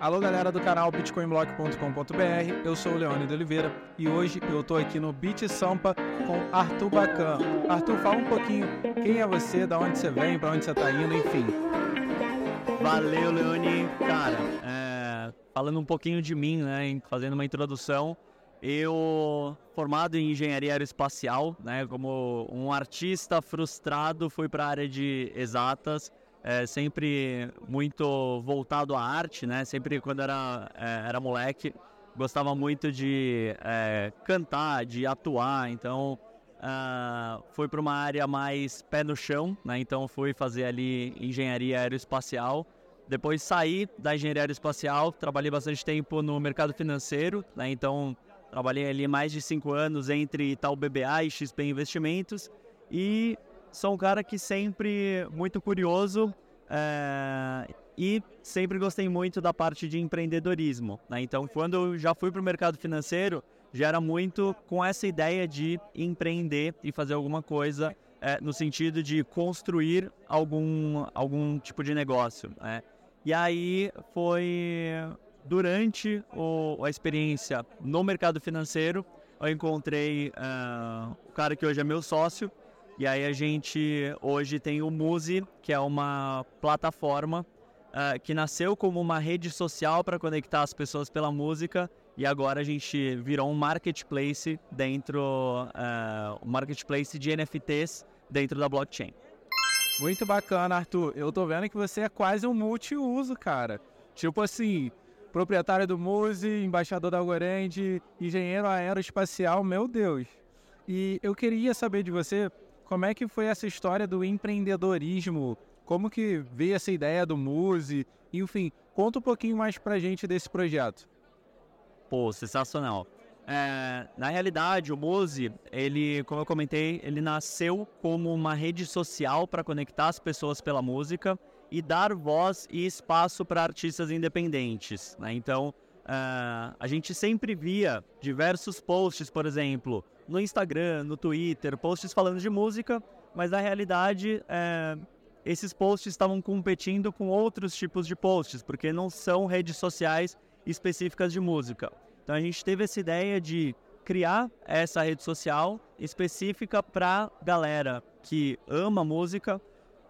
Alô galera do canal bitcoinblock.com.br, eu sou o Leone de Oliveira e hoje eu tô aqui no Bit Sampa com Arthur Bacan. Arthur, fala um pouquinho quem é você, da onde você vem, para onde você tá indo, enfim. Valeu, Leone. Cara, é, falando um pouquinho de mim, né, fazendo uma introdução, eu, formado em engenharia aeroespacial, né, como um artista frustrado, fui para a área de exatas, é, sempre muito voltado à arte, né? Sempre quando era, é, era moleque, gostava muito de é, cantar, de atuar, então uh, fui para uma área mais pé no chão, né? Então fui fazer ali engenharia aeroespacial. Depois saí da engenharia aeroespacial, trabalhei bastante tempo no mercado financeiro, né? Então trabalhei ali mais de cinco anos entre Itaú BBA e XP Investimentos e sou um cara que sempre muito curioso é, e sempre gostei muito da parte de empreendedorismo. Né? Então, quando eu já fui para o mercado financeiro, já era muito com essa ideia de empreender e fazer alguma coisa é, no sentido de construir algum, algum tipo de negócio. Né? E aí foi durante o, a experiência no mercado financeiro, eu encontrei uh, o cara que hoje é meu sócio, e aí a gente hoje tem o Muse, que é uma plataforma uh, que nasceu como uma rede social para conectar as pessoas pela música e agora a gente virou um marketplace dentro, uh, um marketplace de NFTs dentro da blockchain. Muito bacana, Arthur. Eu tô vendo que você é quase um multiuso, cara. Tipo assim, proprietário do Muse, embaixador da Algorand, engenheiro aeroespacial, meu Deus. E eu queria saber de você como é que foi essa história do empreendedorismo? Como que veio essa ideia do Muse? Enfim, conta um pouquinho mais pra gente desse projeto. Pô, sensacional. É, na realidade, o Muse, ele, como eu comentei, ele nasceu como uma rede social para conectar as pessoas pela música e dar voz e espaço para artistas independentes. Né? Então, uh, a gente sempre via diversos posts, por exemplo, no Instagram, no Twitter, posts falando de música, mas na realidade é, esses posts estavam competindo com outros tipos de posts, porque não são redes sociais específicas de música. Então a gente teve essa ideia de criar essa rede social específica para galera que ama música,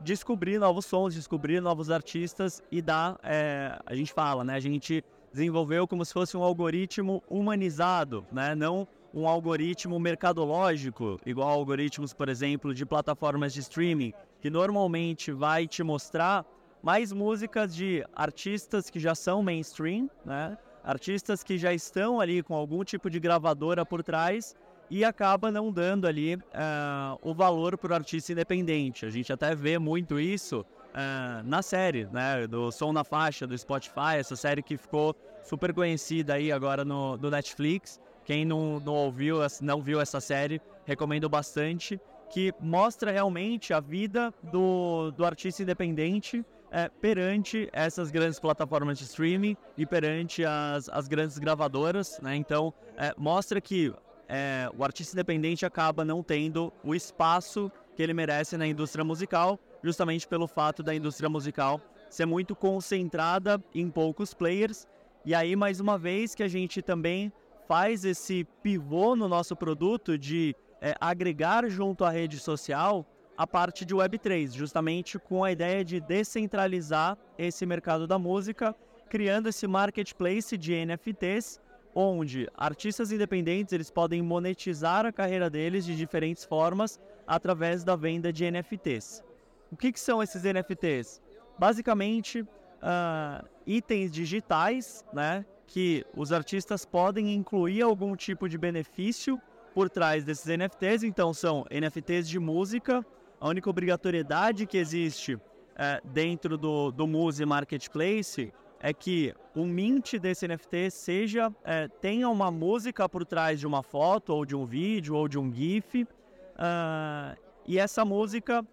descobrir novos sons, descobrir novos artistas e dar, é, a gente fala, né? A gente desenvolveu como se fosse um algoritmo humanizado, né? Não um algoritmo mercadológico, igual algoritmos, por exemplo, de plataformas de streaming, que normalmente vai te mostrar mais músicas de artistas que já são mainstream, né? Artistas que já estão ali com algum tipo de gravadora por trás e acaba não dando ali uh, o valor para o artista independente. A gente até vê muito isso uh, na série, né? Do Som na Faixa, do Spotify, essa série que ficou super conhecida aí agora no, no Netflix. Quem não, não ouviu, não viu essa série, recomendo bastante, que mostra realmente a vida do, do artista independente é, perante essas grandes plataformas de streaming e perante as, as grandes gravadoras, né? Então, é, mostra que é, o artista independente acaba não tendo o espaço que ele merece na indústria musical, justamente pelo fato da indústria musical ser muito concentrada em poucos players. E aí, mais uma vez, que a gente também faz esse pivô no nosso produto de é, agregar junto à rede social a parte de Web3, justamente com a ideia de descentralizar esse mercado da música, criando esse marketplace de NFTs, onde artistas independentes eles podem monetizar a carreira deles de diferentes formas através da venda de NFTs. O que, que são esses NFTs? Basicamente, uh, itens digitais, né, que os artistas podem incluir algum tipo de benefício por trás desses NFTs. Então, são NFTs de música. A única obrigatoriedade que existe é, dentro do, do Muse Marketplace é que o mint desse NFT seja é, tenha uma música por trás de uma foto ou de um vídeo ou de um GIF. Uh, e essa música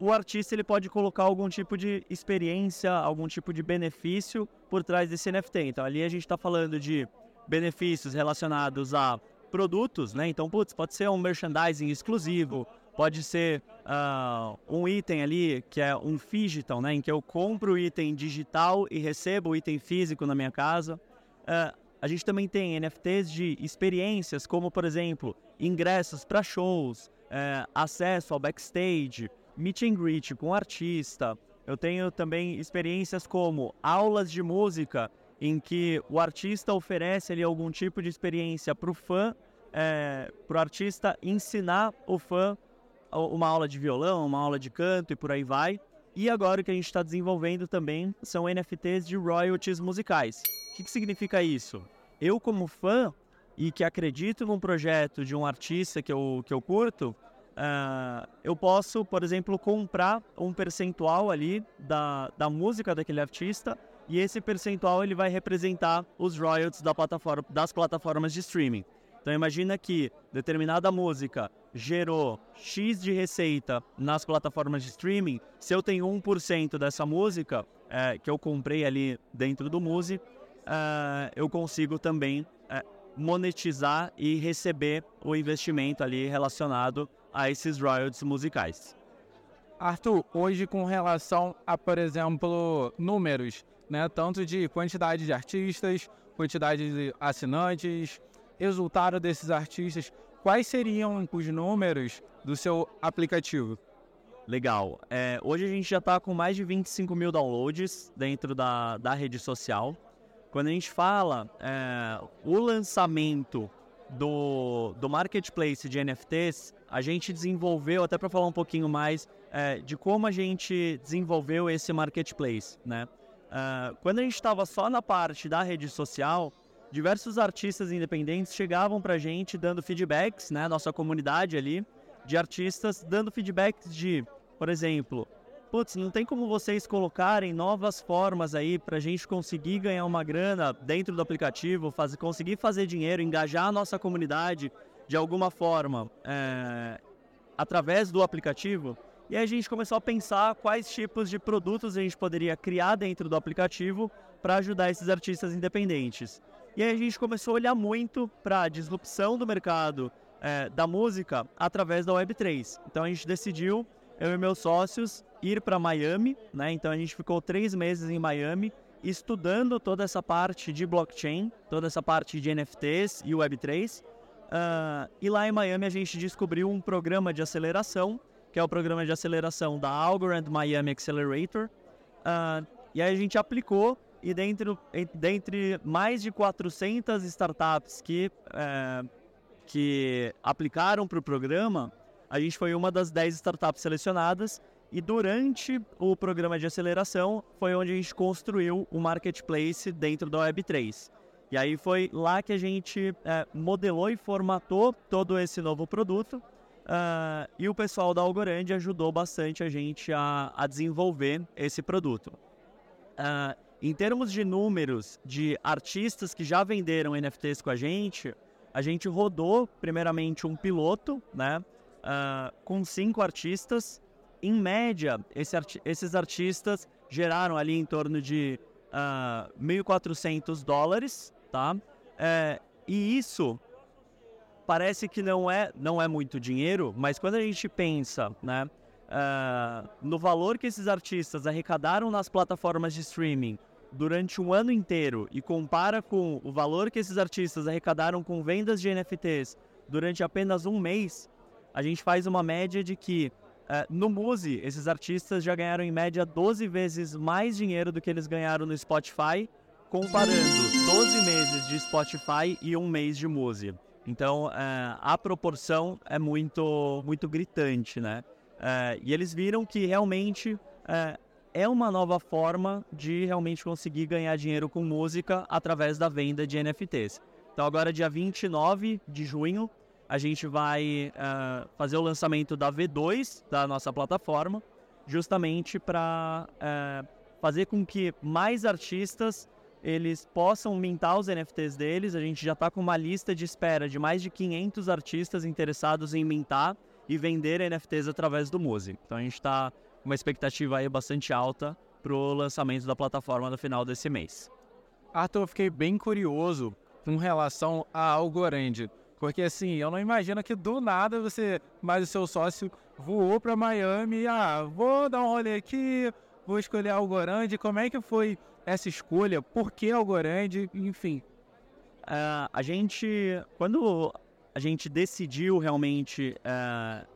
o artista ele pode colocar algum tipo de experiência, algum tipo de benefício por trás desse NFT. Então ali a gente está falando de benefícios relacionados a produtos, né? Então, putz, pode ser um merchandising exclusivo, pode ser uh, um item ali que é um digital, né, em que eu compro o item digital e recebo o item físico na minha casa. Uh, a gente também tem NFTs de experiências, como por exemplo, ingressos para shows, uh, acesso ao backstage, meet and greet com artista. Eu tenho também experiências como aulas de música, em que o artista oferece ali algum tipo de experiência para o fã, é, para o artista ensinar o fã uma aula de violão, uma aula de canto e por aí vai. E agora o que a gente está desenvolvendo também são NFTs de royalties musicais. O que, que significa isso? Eu, como fã e que acredito num projeto de um artista que eu, que eu curto, uh, eu posso, por exemplo, comprar um percentual ali da, da música daquele artista e esse percentual ele vai representar os royalties da plataforma, das plataformas de streaming. Então imagina que determinada música gerou X de receita nas plataformas de streaming, se eu tenho 1% dessa música é, que eu comprei ali dentro do Muse, é, eu consigo também é, monetizar e receber o investimento ali relacionado a esses royalties musicais. Arthur, hoje com relação a, por exemplo, números, né, tanto de quantidade de artistas, quantidade de assinantes, resultado desses artistas, quais seriam os números do seu aplicativo? Legal. É, hoje a gente já está com mais de 25 mil downloads dentro da, da rede social. Quando a gente fala é, o lançamento do, do marketplace de NFTs, a gente desenvolveu, até para falar um pouquinho mais é, de como a gente desenvolveu esse marketplace. Né? Uh, quando a gente estava só na parte da rede social, diversos artistas independentes chegavam para a gente dando feedbacks, né, nossa comunidade ali, de artistas dando feedbacks de, por exemplo, putz, não tem como vocês colocarem novas formas aí para a gente conseguir ganhar uma grana dentro do aplicativo, fazer, conseguir fazer dinheiro, engajar a nossa comunidade de alguma forma é, através do aplicativo. E aí a gente começou a pensar quais tipos de produtos a gente poderia criar dentro do aplicativo para ajudar esses artistas independentes. E aí a gente começou a olhar muito para a disrupção do mercado é, da música através da Web3. Então a gente decidiu, eu e meus sócios, ir para Miami, né? Então a gente ficou três meses em Miami estudando toda essa parte de blockchain, toda essa parte de NFTs e Web3. Uh, ah, e lá em Miami a gente descobriu um programa de aceleração, que é o programa de aceleração da Algorand Miami Accelerator. Uh, e aí a gente aplicou e dentro, dentre mais de 400 startups que, é, que aplicaram para o programa, a gente foi uma das 10 startups selecionadas e durante o programa de aceleração foi onde a gente construiu o marketplace dentro da Web3. E aí foi lá que a gente é, modelou e formatou todo esse novo produto. Uh, e o pessoal da Algorand ajudou bastante a gente a, a desenvolver esse produto. Uh, em termos de números de artistas que já venderam NFTs com a gente, a gente rodou primeiramente um piloto, né, uh, com cinco artistas. Em média, esse esses artistas geraram ali em torno de uh, ah, 1.400 dólares, tá? É, e isso parece que não é, não é muito dinheiro, mas quando a gente pensa, né, uh, no valor que esses artistas arrecadaram nas plataformas de streaming durante um ano inteiro e compara com o valor que esses artistas arrecadaram com vendas de NFTs durante apenas um mês, a gente faz uma média de que uh, no Muse esses artistas já ganharam em média 12 vezes mais dinheiro do que eles ganharam no Spotify, comparando 12 meses de Spotify e um mês de Muse. Então uh, a proporção é muito, muito gritante, né? Uh, e eles viram que realmente é uma nova forma de realmente conseguir ganhar dinheiro com música através da venda de NFTs. Então, agora, dia 29 de junho, a gente vai uh, fazer o lançamento da V2 da nossa plataforma, justamente para uh, eh, fazer com que mais artistas eles possam mintar os NFTs deles. A gente já está com uma lista de espera de mais de 500 artistas interessados em mintar e vender NFTs através do Muse. Então a gente está uma expectativa aí bastante alta para o lançamento da plataforma no final desse mês. Arthur, eu fiquei bem curioso com relação a Algorand. Porque assim, eu não imagino que do nada você, mais o seu sócio, voou para Miami, ah, vou dar um rolê aqui, vou escolher Algorand. Como é que foi essa escolha? Por que Algorand? Enfim. Uh, a gente, quando a gente decidiu realmente uh,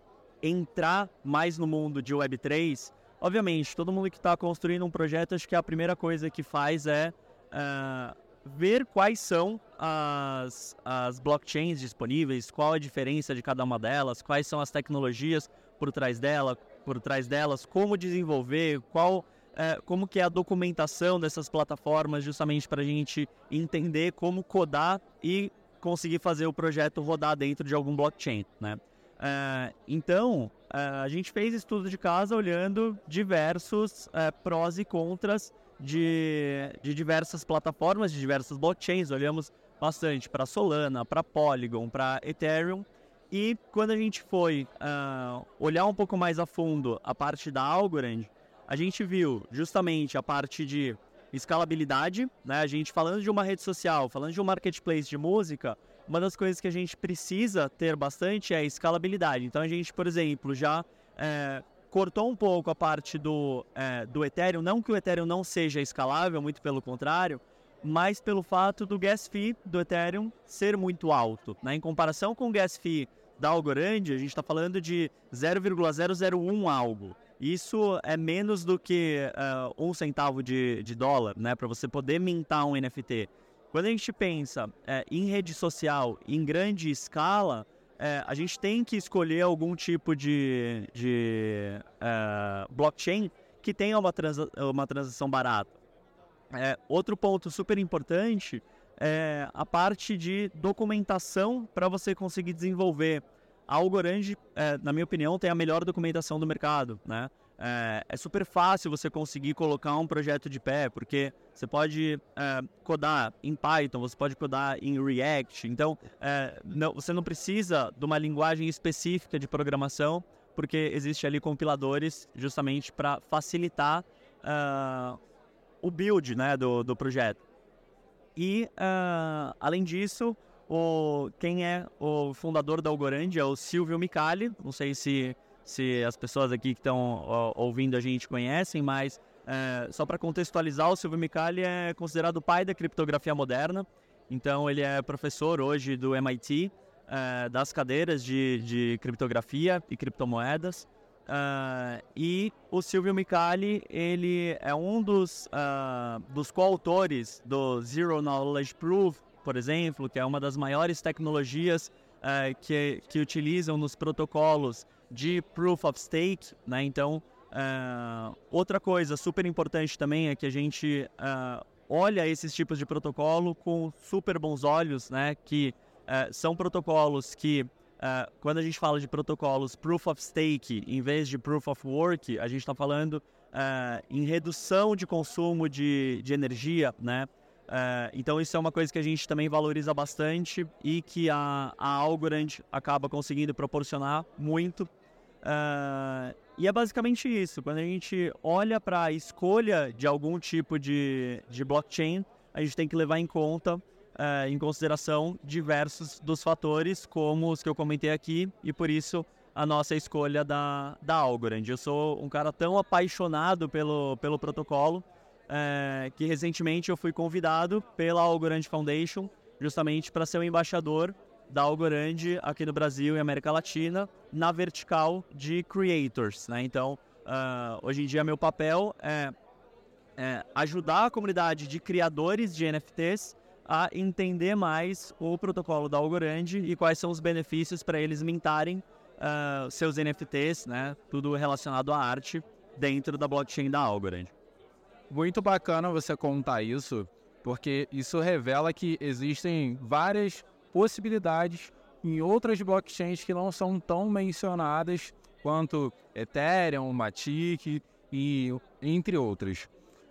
entrar mais no mundo de Web3, obviamente, todo mundo que está construindo um projeto, acho que a primeira coisa que faz é uh, ver quais são as, as blockchains disponíveis, qual a diferença de cada uma delas, quais são as tecnologias por trás dela, por trás delas, como desenvolver, qual é, como que é a documentação dessas plataformas, justamente para a gente entender como codar e conseguir fazer o projeto rodar dentro de algum blockchain, né? É, então, é, a gente fez estudo de casa olhando diversos é, prós e contras de, de diversas plataformas, de diversas blockchains. Olhamos bastante para Solana, para Polygon, para Ethereum. E quando a gente foi uh, olhar um pouco mais a fundo a parte da Algorand, a gente viu justamente a parte de escalabilidade, né? A gente falando de uma rede social, falando de um marketplace de música, uma das coisas que a gente precisa ter bastante é escalabilidade. Então a gente, por exemplo, já é, cortou um pouco a parte do, é, do Ethereum, não que o Ethereum não seja escalável, muito pelo contrário, mas pelo fato do gas fee do Ethereum ser muito alto. Né? Em comparação com o gas fee da Algorand, a gente está falando de 0,001 algo. Isso é menos do que uh, um centavo de, de dólar, né? Para você poder mintar um NFT. Quando a gente pensa é, em rede social em grande escala, é, a gente tem que escolher algum tipo de, de é, blockchain que tenha uma, transa uma transação barata. É, outro ponto super importante é a parte de documentação para você conseguir desenvolver. A Algorand, é, na minha opinião, tem a melhor documentação do mercado, né? É, é, super fácil você conseguir colocar um projeto de pé, porque você pode é, codar em Python, você pode codar em React. Então, é, não, você não precisa de uma linguagem específica de programação, porque existe ali compiladores justamente para facilitar uh, o build né, do, do projeto. E, uh, além disso, o, quem é o fundador da Algorand é o Silvio Micali. Não sei se se as pessoas aqui que estão ouvindo a gente conhecem, mas é, só para contextualizar, o Silvio Micali é considerado o pai da criptografia moderna. Então, ele é professor hoje do MIT, é, das cadeiras de, de, criptografia e criptomoedas. É, e o Silvio Micali, ele é um dos, uh, dos coautores do Zero Knowledge Proof, por exemplo, que é uma das maiores tecnologias uh, que, que utilizam nos protocolos de Proof of Stake, né? Então, uh, outra coisa super importante também é que a gente uh, olha esses tipos de protocolo com super bons olhos, né? Que uh, são protocolos que, quando a gente fala de protocolos Proof of Stake em vez de Proof of Work, a gente está falando em redução de consumo de, de energia, né? Uh, então isso é uma coisa que a gente também valoriza bastante e que a, a Algorand acaba conseguindo proporcionar muito. Uh, e é basicamente isso. Quando a gente olha para a escolha de algum tipo de, de blockchain, a gente tem que levar em conta, uh, em consideração, diversos dos fatores, como os que eu comentei aqui, e por isso a nossa escolha da, da Algorand. Eu sou um cara tão apaixonado pelo, pelo protocolo uh, que recentemente eu fui convidado pela Algorand Foundation justamente para ser o embaixador da Algorand aqui no Brasil e América Latina na vertical de creators, né? Então, uh, hoje em dia meu papel é, é, ajudar a comunidade de criadores de NFTs a entender mais o protocolo da Algorand e quais são os benefícios para eles mintarem uh, seus NFTs, né? Tudo relacionado à arte dentro da blockchain da Algorand. Muito bacana você contar isso, porque isso revela que existem várias possibilidades em outras blockchains que não são tão mencionadas quanto Ethereum, Matic e entre outras.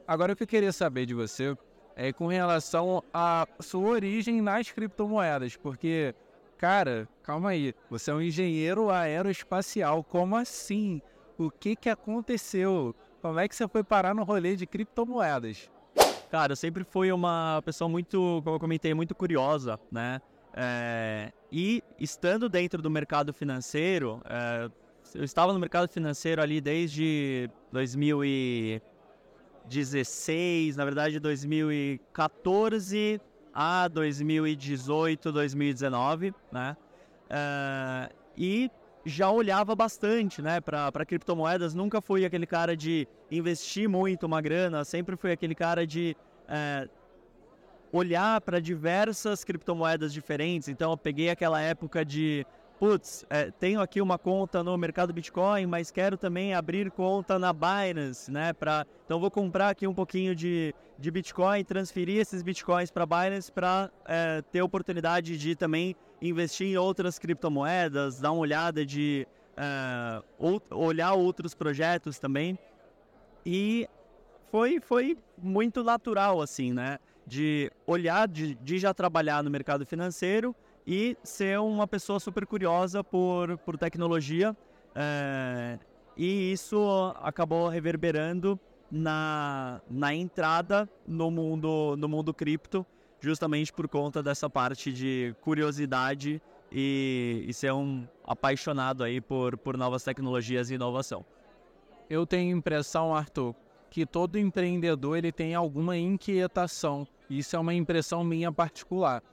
Agora o que eu queria saber de você é com relação à sua origem nas criptomoedas, porque, cara, calma aí, você é um engenheiro aeroespacial, como assim? O que que aconteceu? Como é que você foi parar no rolê de criptomoedas? Cara, eu sempre fui uma pessoa muito, como eu comentei, muito curiosa, né? É, e estando dentro do mercado financeiro, é, eu estava no mercado financeiro ali desde 2016, na verdade 2014 a 2018, 2019, né? É, e já olhava bastante, né, para criptomoedas. Nunca fui aquele cara de investir muito uma grana, sempre fui aquele cara de é, olhar para diversas criptomoedas diferentes. Então, eu peguei aquela época de putz, é, tenho aqui uma conta no mercado Bitcoin, mas quero também abrir conta na Binance, né? Pra, então vou comprar aqui um pouquinho de, de Bitcoin, transferir esses Bitcoins para Binance para é, ter oportunidade de também investir em outras criptomoedas, dar uma olhada de ou, olhar outros projetos também. E foi, foi muito natural, assim, né? De olhar, de, de já trabalhar no mercado financeiro e ser uma pessoa super curiosa por, por tecnologia. É, e isso acabou reverberando na, na entrada no mundo, no mundo cripto, justamente por conta dessa parte de curiosidade e, e ser um apaixonado aí por, por novas tecnologias e inovação. Eu tenho impressão, Arthur, que todo empreendedor ele tem alguma inquietação. Isso é uma impressão minha particular.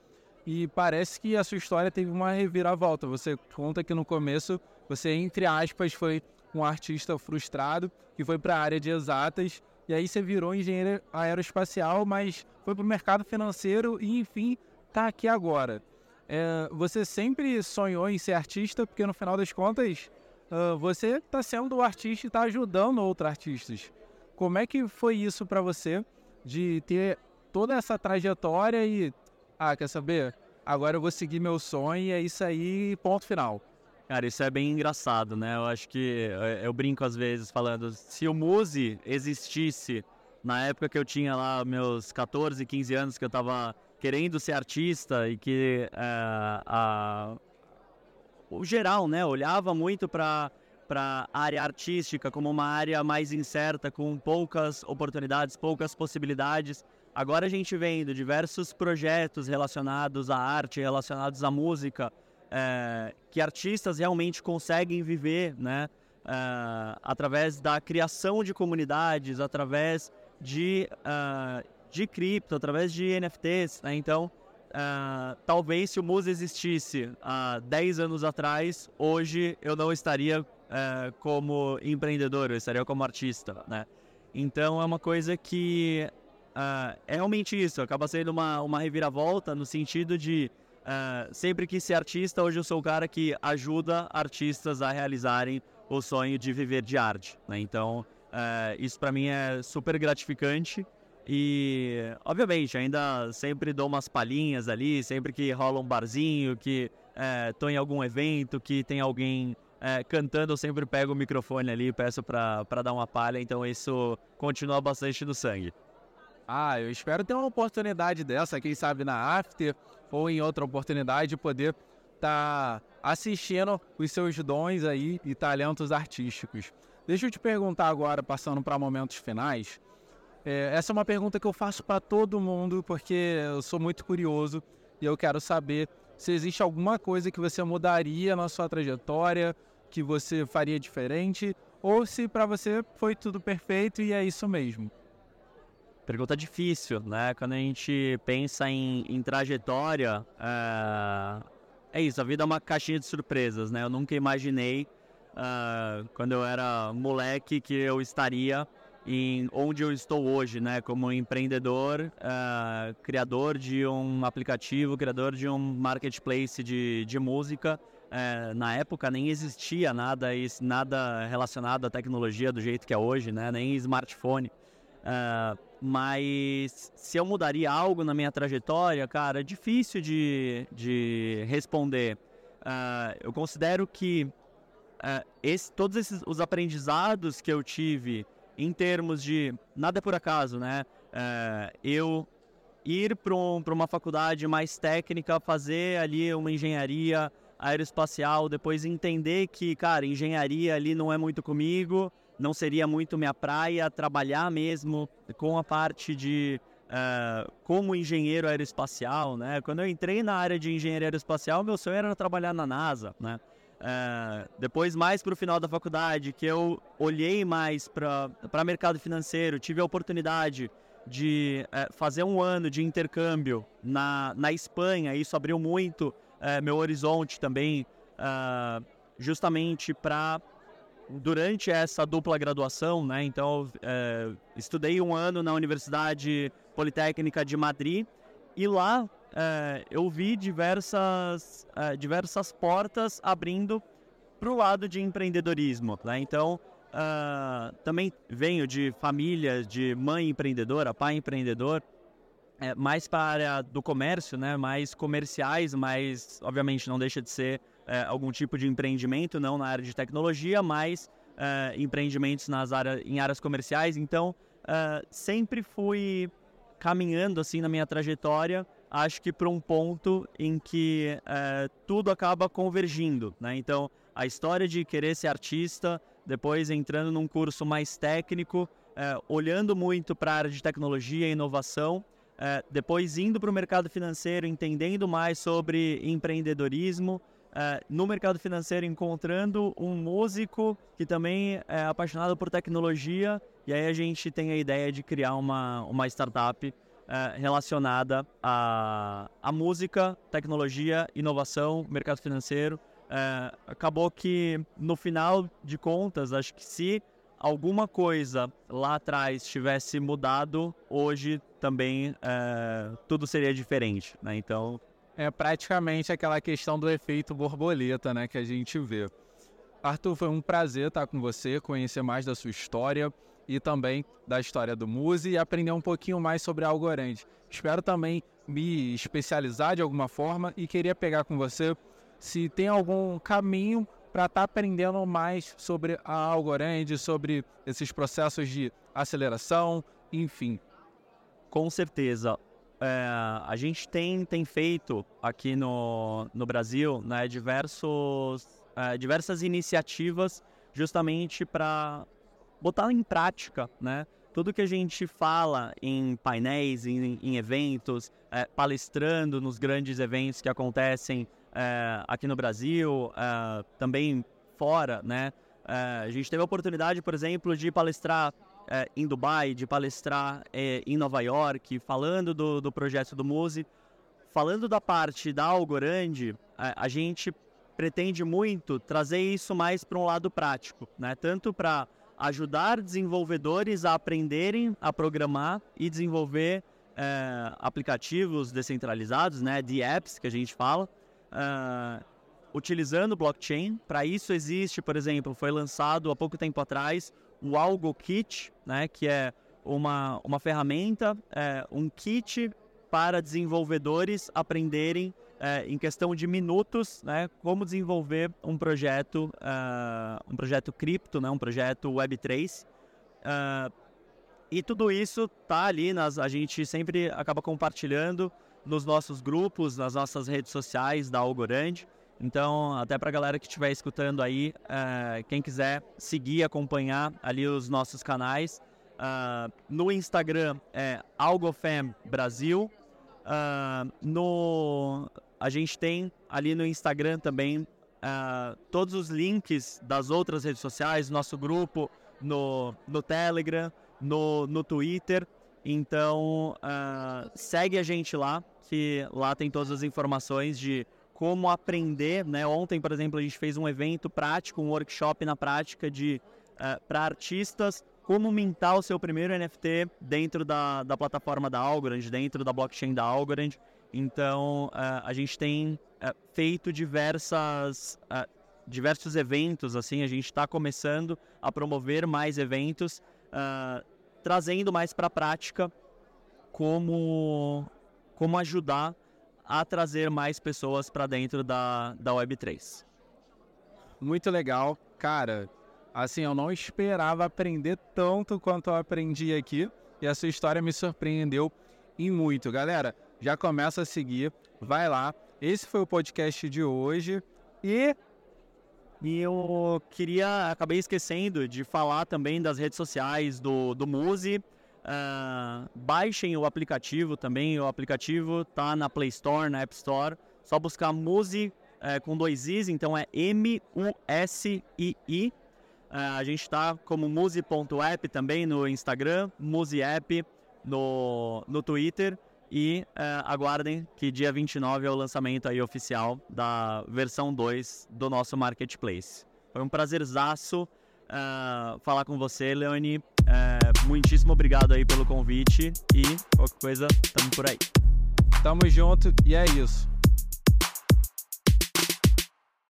E parece que a sua história teve uma reviravolta. Você conta que no começo você, entre aspas, foi um artista frustrado que foi para a área de exatas e aí você virou engenheiro aeroespacial, mas foi para o mercado financeiro e enfim está aqui agora. É, você sempre sonhou em ser artista porque no final das contas uh, você está sendo o artista e está ajudando outros artistas. Como é que foi isso para você de ter toda essa trajetória e ah, quer saber? Agora eu vou seguir meu sonho e é isso aí, ponto final. Cara, isso é bem engraçado, né? Eu acho que eh, eu brinco às vezes falando, se o Muse existisse na época que eu tinha lá meus 14, 15 anos, que eu tava querendo ser artista e que é, a, o geral, né, olhava muito para para área artística como uma área mais incerta, com poucas oportunidades, poucas possibilidades. Agora a gente vendo diversos projetos relacionados à arte, relacionados à música, é, que artistas realmente conseguem viver, né? É, através da criação de comunidades, através de, uh, de cripto, através de NFTs, né? Então, uh, talvez se o Musa existisse há 10 anos atrás, hoje eu não estaria como empreendedor, eu estaria como artista, né? Então é uma coisa que é realmente isso, acaba sendo uma, uma reviravolta no sentido de uh, sempre que ser artista, hoje eu sou o cara que ajuda artistas a realizarem o sonho de viver de arte. Né? Então, uh, isso para mim é super gratificante. E, obviamente, ainda sempre dou umas palhinhas ali, sempre que rola um barzinho, que estou em algum evento, que tem alguém é, cantando, eu sempre pego o microfone ali e peço para dar uma palha, então isso continua bastante no sangue. Ah, eu espero ter uma oportunidade dessa, quem sabe na After ou em outra oportunidade, poder estar tá assistindo os seus dons aí e talentos artísticos. Deixa eu te perguntar agora, passando para momentos finais. É, essa é uma pergunta que eu faço para todo mundo, porque eu sou muito curioso e eu quero saber se existe alguma coisa que você mudaria na sua trajetória, que você faria diferente, ou se para você foi tudo perfeito e é isso mesmo. Pergunta difícil, né? Quando a gente pensa em, em trajetória, é... é... isso, a vida é uma caixinha de surpresas, né? Eu nunca imaginei, uh, quando eu era moleque, que eu estaria em onde eu estou hoje, né? Como empreendedor, uh, criador de um aplicativo, criador de um marketplace de, de música. Na época nem existia nada, nada relacionado à tecnologia do jeito que é hoje, né? Nem smartphone. Uh, mas se eu mudaria algo na minha trajetória, cara, é difícil de, de responder. Uh, eu considero que uh, esse, todos esses, os aprendizados que eu tive em termos de nada é por acaso, né? Eu ir para um, uma faculdade mais técnica, fazer ali uma engenharia aeroespacial, depois entender que, cara, engenharia ali não é muito comigo, não seria muito minha praia trabalhar mesmo com a parte de uh, como engenheiro aeroespacial, né? Quando eu entrei na área de engenharia aeroespacial, meu sonho era trabalhar na NASA, né? Uh, depois, mais para o final da faculdade, que eu olhei mais para mercado financeiro, tive a oportunidade de uh, fazer um ano de intercâmbio na, na Espanha, isso abriu muito meu horizonte também, justamente para durante essa dupla graduação, né? Então, estudei um ano na Universidade Politécnica de Madrid e lá é, eu vi diversas, é, diversas portas abrindo para o lado de empreendedorismo. Né? Então, uh, também venho de família de mãe empreendedora, pai empreendedor, é, mais para a área do comércio, né? mais comerciais, mas obviamente não deixa de ser é, algum tipo de empreendimento, não na área de tecnologia, mas é, empreendimentos nas áreas, em áreas comerciais. Então, é, sempre fui caminhando assim na minha trajetória acho que para um ponto em que é, tudo acaba convergindo, né? Então, a história de querer ser artista, depois entrando num curso mais técnico, é, olhando muito para a área de tecnologia e inovação, é, depois indo para o mercado financeiro, entendendo mais sobre empreendedorismo, é, no mercado financeiro encontrando um músico que também é apaixonado por tecnologia, e aí a gente tem a ideia de criar uma, uma startup é, relacionada à, à música, tecnologia, inovação, mercado financeiro. É, acabou que, no final de contas, acho que se alguma coisa lá atrás tivesse mudado, hoje também é, tudo seria diferente. Né? Então. É praticamente aquela questão do efeito borboleta né, que a gente vê. Arthur, foi um prazer estar com você, conhecer mais da sua história e também da história do Muse e aprender um pouquinho mais sobre Algorand. Espero também me especializar de alguma forma e queria pegar com você se tem algum caminho para estar tá aprendendo mais sobre a Algorand, sobre esses processos de aceleração, enfim. Com certeza. É, a gente tem, tem feito aqui no, no Brasil né, diversos, é, diversas iniciativas justamente para botar em prática, né? Tudo que a gente fala em painéis, em, em eventos, é, palestrando nos grandes eventos que acontecem é, aqui no Brasil, é, também fora, né? É, a gente teve a oportunidade, por exemplo, de palestrar é, em Dubai, de palestrar é, em Nova York, falando do, do projeto do Muse. Falando da parte da Algorand, a gente pretende muito trazer isso mais para um lado prático, né? Tanto para ajudar desenvolvedores a aprenderem a programar e desenvolver é, aplicativos descentralizados, né, de apps que a gente fala, é, utilizando blockchain. Para isso existe, por exemplo, foi lançado há pouco tempo atrás o Algo Kit, né, que é uma, uma ferramenta, é, um kit para desenvolvedores aprenderem é, em questão de minutos, né, como desenvolver um projeto, uh, um projeto cripto, né, um projeto Web3. Uh, é, e tudo isso tá ali, nas, a gente sempre acaba compartilhando nos nossos grupos, nas nossas redes sociais da Algorand. Então, até para a galera que estiver escutando aí, uh, quem quiser seguir, acompanhar ali os nossos canais, uh, no Instagram é AlgoFam Brasil, uh, no a gente tem ali no Instagram também uh, todos os links das outras redes sociais, nosso grupo no, no Telegram, no, no Twitter. Então, segue a gente lá, que lá tem todas as informações de como aprender. Né? Ontem, por exemplo, a gente fez um evento prático, um workshop na prática de uh, ah, para artistas como mintar o seu primeiro NFT dentro da, da plataforma da Algorand, dentro da blockchain da Algorand. Então, uh, a gente tem uh, feito diversas, uh, diversos eventos, assim, a gente está começando a promover mais eventos, trazendo mais para a prática como, como ajudar a trazer mais pessoas para dentro da, da Web3. Muito legal. Cara, assim, eu não esperava aprender tanto quanto eu aprendi aqui e a sua história me surpreendeu em muito. Galera, já começa a seguir, vai lá. Esse foi o podcast de hoje e e eu queria, acabei esquecendo de falar também das redes sociais do, do Muse. Uh, baixem o aplicativo também. O aplicativo tá na Play Store, na App Store. Só buscar Musi é, com dois Is, então é M-U-S-I-I. Uh, a gente está como musi.app também no Instagram, musi.app no, no Twitter. E uh, aguardem que dia 29 é o lançamento aí oficial da versão 2 do nosso marketplace. Foi um prazerzaço uh, falar com você, Leone. Muitíssimo obrigado aí pelo convite e qualquer coisa, tamo por aí. Tamo junto e é isso.